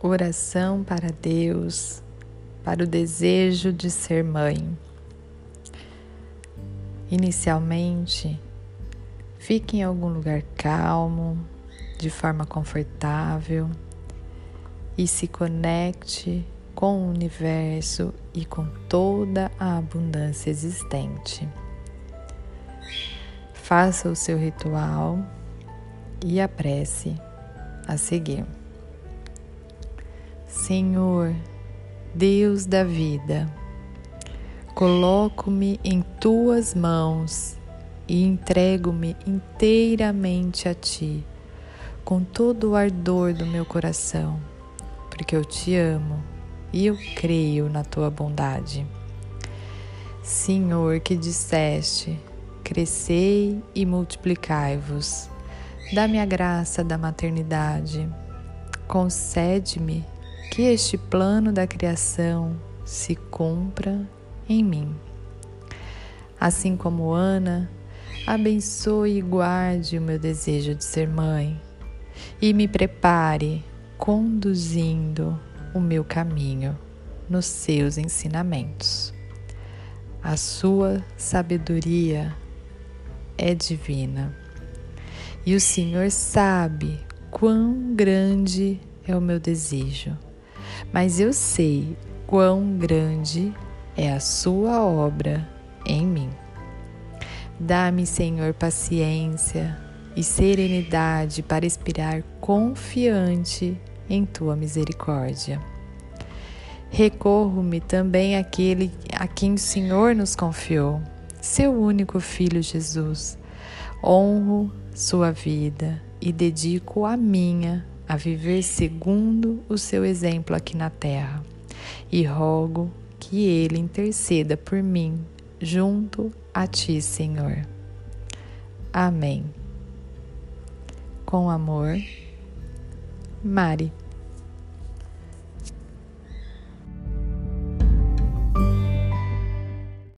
Oração para Deus, para o desejo de ser mãe. Inicialmente, fique em algum lugar calmo, de forma confortável e se conecte com o universo e com toda a abundância existente. Faça o seu ritual e a prece a seguir. Senhor, Deus da vida, coloco-me em tuas mãos e entrego-me inteiramente a ti, com todo o ardor do meu coração, porque eu te amo e eu creio na tua bondade. Senhor, que disseste: crescei e multiplicai-vos. Dá-me a graça da maternidade. Concede-me que este plano da criação se cumpra em mim. Assim como Ana, abençoe e guarde o meu desejo de ser mãe e me prepare conduzindo o meu caminho nos seus ensinamentos. A sua sabedoria é divina e o Senhor sabe quão grande é o meu desejo mas eu sei quão grande é a Sua obra em mim. Dá-me, Senhor, paciência e serenidade para expirar confiante em Tua misericórdia. Recorro-me também àquele a quem o Senhor nos confiou, seu único Filho Jesus. Honro sua vida e dedico a minha a viver segundo o seu exemplo aqui na terra, e rogo que ele interceda por mim junto a ti, Senhor. Amém. Com amor, Mari.